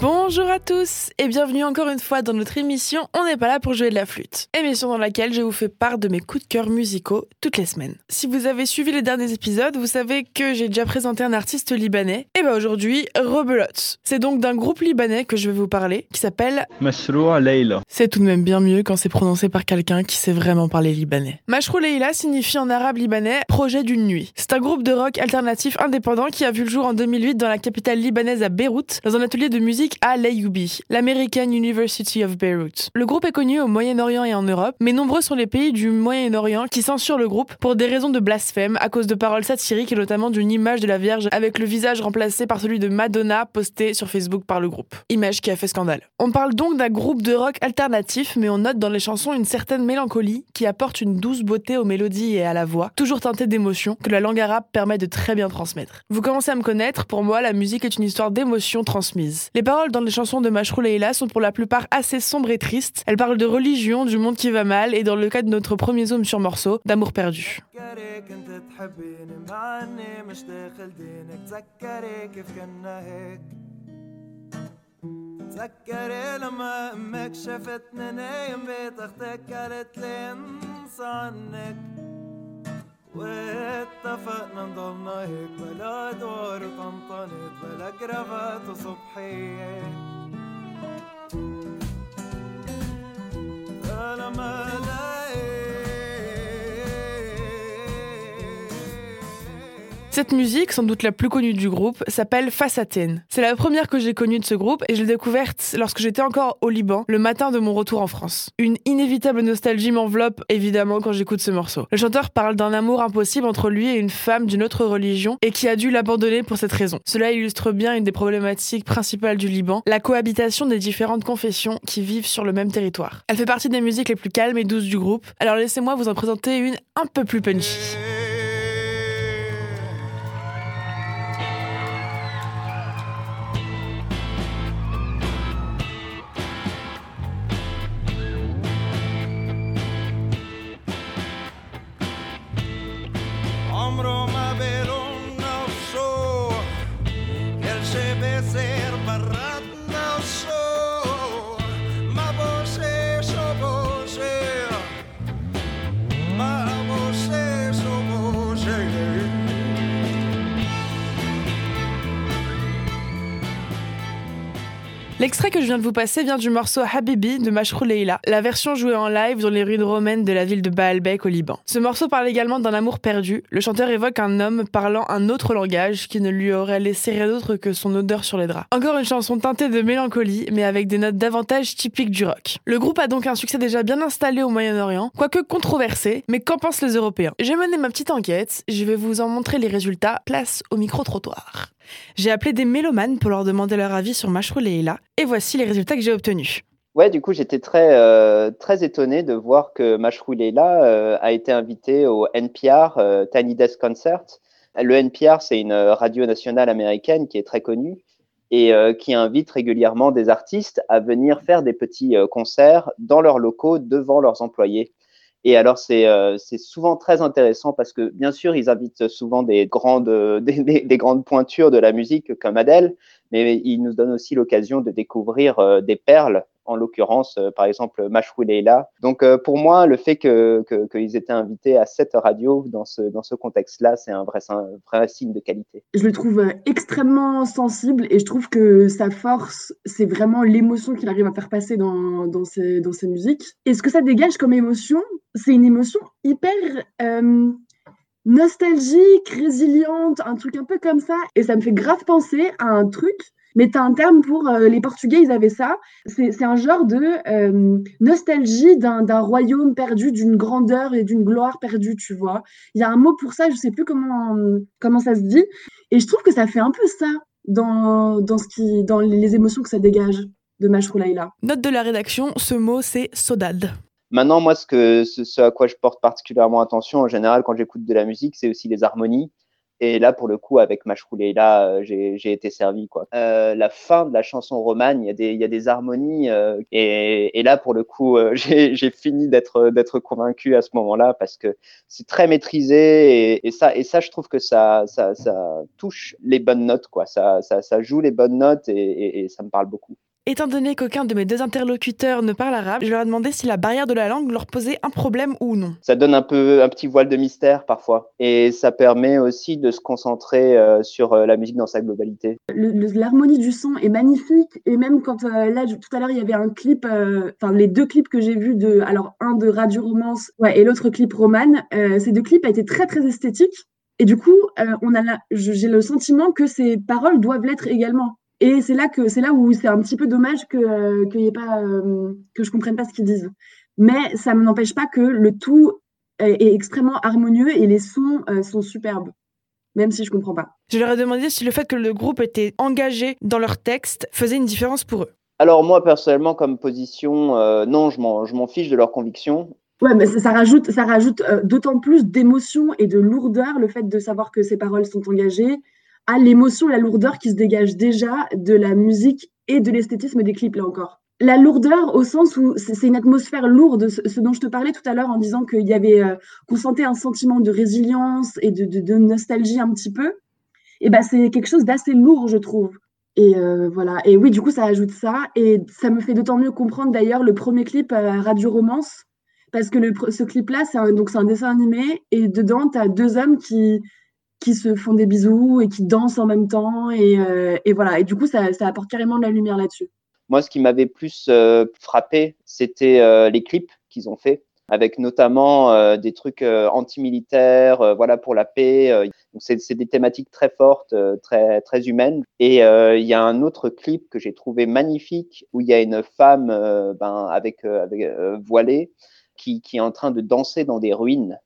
Bonjour à tous et bienvenue encore une fois dans notre émission On n'est pas là pour jouer de la flûte. Émission dans laquelle je vous fais part de mes coups de cœur musicaux toutes les semaines. Si vous avez suivi les derniers épisodes, vous savez que j'ai déjà présenté un artiste libanais. Et bah aujourd'hui, Rebelote. C'est donc d'un groupe libanais que je vais vous parler qui s'appelle Mashrou Leila. C'est tout de même bien mieux quand c'est prononcé par quelqu'un qui sait vraiment parler libanais. Mashrou Leila signifie en arabe libanais projet d'une nuit. C'est un groupe de rock alternatif indépendant qui a vu le jour en 2008 dans la capitale libanaise à Beyrouth dans un atelier de musique à l'AUB, l'American University of Beirut. Le groupe est connu au Moyen-Orient et en Europe, mais nombreux sont les pays du Moyen-Orient qui censurent le groupe pour des raisons de blasphème à cause de paroles satiriques et notamment d'une image de la Vierge avec le visage remplacé par celui de Madonna postée sur Facebook par le groupe. Image qui a fait scandale. On parle donc d'un groupe de rock alternatif, mais on note dans les chansons une certaine mélancolie qui apporte une douce beauté aux mélodies et à la voix, toujours teintée d'émotions que la langue arabe permet de très bien transmettre. Vous commencez à me connaître, pour moi la musique est une histoire d'émotions transmises. Les paroles dans les chansons de Mashrou Leila sont pour la plupart assez sombres et tristes. Elles parlent de religion, du monde qui va mal et dans le cas de notre premier zoom sur morceau, d'amour perdu. تذكري لما امك شفتني نايم بيت اختك قالت لي انسى عنك واتفقنا نضلنا هيك بلا دور وطنطنت بلا كرافات وصبحية. Cette musique, sans doute la plus connue du groupe, s'appelle Fasaten. C'est la première que j'ai connue de ce groupe et je l'ai découverte lorsque j'étais encore au Liban, le matin de mon retour en France. Une inévitable nostalgie m'enveloppe évidemment quand j'écoute ce morceau. Le chanteur parle d'un amour impossible entre lui et une femme d'une autre religion et qui a dû l'abandonner pour cette raison. Cela illustre bien une des problématiques principales du Liban, la cohabitation des différentes confessions qui vivent sur le même territoire. Elle fait partie des musiques les plus calmes et douces du groupe, alors laissez-moi vous en présenter une un peu plus punchy. Amro L'extrait que je viens de vous passer vient du morceau Habibi de Mashrou Leila, la version jouée en live dans les rues romaines de la ville de Baalbek au Liban. Ce morceau parle également d'un amour perdu. Le chanteur évoque un homme parlant un autre langage qui ne lui aurait laissé rien d'autre que son odeur sur les draps. Encore une chanson teintée de mélancolie, mais avec des notes davantage typiques du rock. Le groupe a donc un succès déjà bien installé au Moyen-Orient, quoique controversé, mais qu'en pensent les Européens? J'ai mené ma petite enquête, je vais vous en montrer les résultats, place au micro-trottoir. J'ai appelé des mélomanes pour leur demander leur avis sur Mashrou Leila, et voici les résultats que j'ai obtenus. Ouais, du coup, j'étais très, euh, très étonné de voir que Mashrou Leila euh, a été invité au NPR euh, Tiny Desk Concert. Le NPR, c'est une radio nationale américaine qui est très connue et euh, qui invite régulièrement des artistes à venir faire des petits euh, concerts dans leurs locaux devant leurs employés. Et alors, c'est euh, souvent très intéressant parce que, bien sûr, ils invitent souvent des grandes, des, des- des grandes pointures de la musique comme Adele, mais ils nous donnent aussi l'occasion de découvrir euh, des perles, en l'occurrence, euh, par exemple, Mashrou Leila. Donc, euh, pour moi, le fait que que- qu'ils étaient invités à cette radio dans ce, dans ce contexte-là, c'est un vrai, un vrai signe de qualité. Je le trouve euh, extrêmement sensible et je trouve que sa force, c'est vraiment l'émotion qu'il arrive à faire passer dans, dans, ses, dans ses musiques. Et ce que ça dégage comme émotion, c'est une émotion hyper nostalgique, résiliente, un truc un peu comme ça. Et ça me fait grave penser à un truc Mais tu as un terme pour euh, les Portugais, ils avaient ça. C'est un genre de euh, nostalgie d'un royaume perdu, d'une grandeur et d'une gloire perdue, tu vois. Il y a un mot pour ça, je sais plus comment, comment ça se dit. Et je trouve que ça fait un peu ça dans, dans, ce qui, dans les émotions que ça dégage de Mashrou Note de la rédaction, ce mot c'est sodade. Maintenant, moi, ce, que, ce, à quoi je porte particulièrement attention en général quand j'écoute de la musique, c'est aussi les harmonies. Et là, pour le coup, avec Mashroulé, là, euh, j'ai été servi. Quoi. Euh, la fin de la chanson romane, il y a des, y a des harmonies. Euh, et, et, là, pour le coup, euh, j'ai fini d'être convaincu à ce moment-là parce que c'est très maîtrisé. Et, et, ça, et ça, je trouve que ça, ça, ça touche les bonnes notes. Quoi. Ça, ça, ça joue les bonnes notes et, et ça me parle beaucoup. Étant donné qu'aucun de mes deux interlocuteurs ne parle arabe, je leur ai demandé si la barrière de la langue leur posait un problème ou non. Ça donne un peu un petit voile de mystère parfois, et ça permet aussi de se concentrer euh, sur euh, la musique dans sa globalité. L'harmonie du son est magnifique, et même quand euh, là tout à l'heure il y avait un clip, enfin les deux clips que j'ai vus de, alors un de Radio Romance, ouais, et l'autre clip Romane, ces deux clips a été très très esthétiques. Et du coup, on a j'ai le sentiment que ces paroles doivent l'être également. Et c'est là que c'est là où c'est un petit peu dommage que euh, qu'il y ait pas euh, que je comprenne pas ce qu'ils disent. Mais ça ne n'empêche pas que le tout est, extrêmement harmonieux et les sons euh, sont superbes, même si je comprends pas. Je leur ai demandé si le fait que le groupe était engagé dans leur texte faisait une différence pour eux. Alors moi personnellement comme position, non, je m'en fiche de leurs convictions. Ouais, mais ça, rajoute, ça rajoute d'autant plus d'émotion et de lourdeur le fait de savoir que ces paroles sont engagées, à l'émotion, la lourdeur qui se dégage déjà de la musique et de l'esthétisme des clips, là encore. La lourdeur au sens où c'est une atmosphère lourde, ce dont je te parlais tout à l'heure en disant qu'il y avait, euh, qu'on sentait un sentiment de résilience et de, nostalgie un petit peu. Et ben c'est quelque chose d'assez lourd, je trouve. Et euh, voilà. Et oui, du coup, ça ajoute ça. Et ça me fait d'autant mieux comprendre d'ailleurs le premier clip euh, Radio Romance. Parce que le, ce clip-là, c'est un, c'est un dessin animé. Et dedans, tu as deux hommes qui, qui se font des bisous et qui dansent en même temps. Et, euh, voilà. Et du coup, ça, apporte carrément de la lumière là-dessus. Moi, ce qui m'avait plus euh, frappé, c'était euh, les clips qu'ils ont fait, avec notamment des trucs anti-militaires, voilà, pour la paix. c'est des thématiques très fortes, très, humaines. Et il y a un autre clip que j'ai trouvé magnifique où il y a une femme ben, avec, voilée qui est en train de danser dans des ruines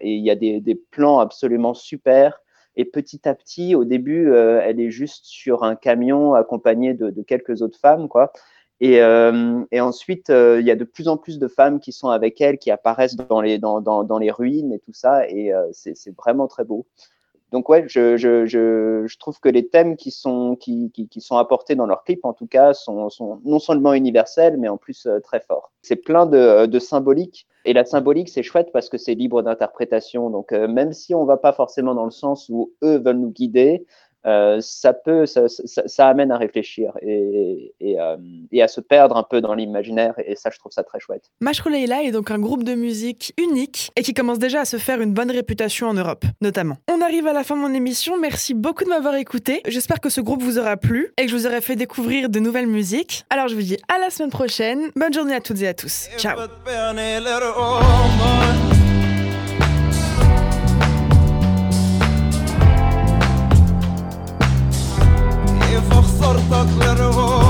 et il y a des, plans absolument super. Et petit à petit, au début, euh, elle est juste sur un camion accompagnée de, quelques autres femmes, quoi. Et, euh, ensuite, euh, il y a de plus en plus de femmes qui sont avec elle, qui apparaissent dans les, ruines et tout ça. Et c'est vraiment très beau donc ouais, je, je, je, je, trouve que les thèmes qui sont, qui, qui, qui, sont apportés dans leurs clips, en tout cas, sont, sont non seulement universels, mais en plus euh, très forts. C'est plein de, euh, de symbolique. Et la symbolique, c'est chouette parce que c'est libre d'interprétation. Donc euh, même si on va pas forcément dans le sens où eux veulent nous guider, euh, ça peut, ça, ça, amène à réfléchir et, et, euh, et, à se perdre un peu dans l'imaginaire. Et ça, je trouve ça très chouette. Mashro Leila est donc un groupe de musique unique et qui commence déjà à se faire une bonne réputation en Europe, notamment. On arrive à la fin de mon émission. Merci beaucoup de m'avoir écouté. J'espère que ce groupe vous aura plu et que je vous aurai fait découvrir de nouvelles musiques. Alors, je vous dis à la semaine prochaine. Bonne journée à toutes et à tous. Ciao. toprakları o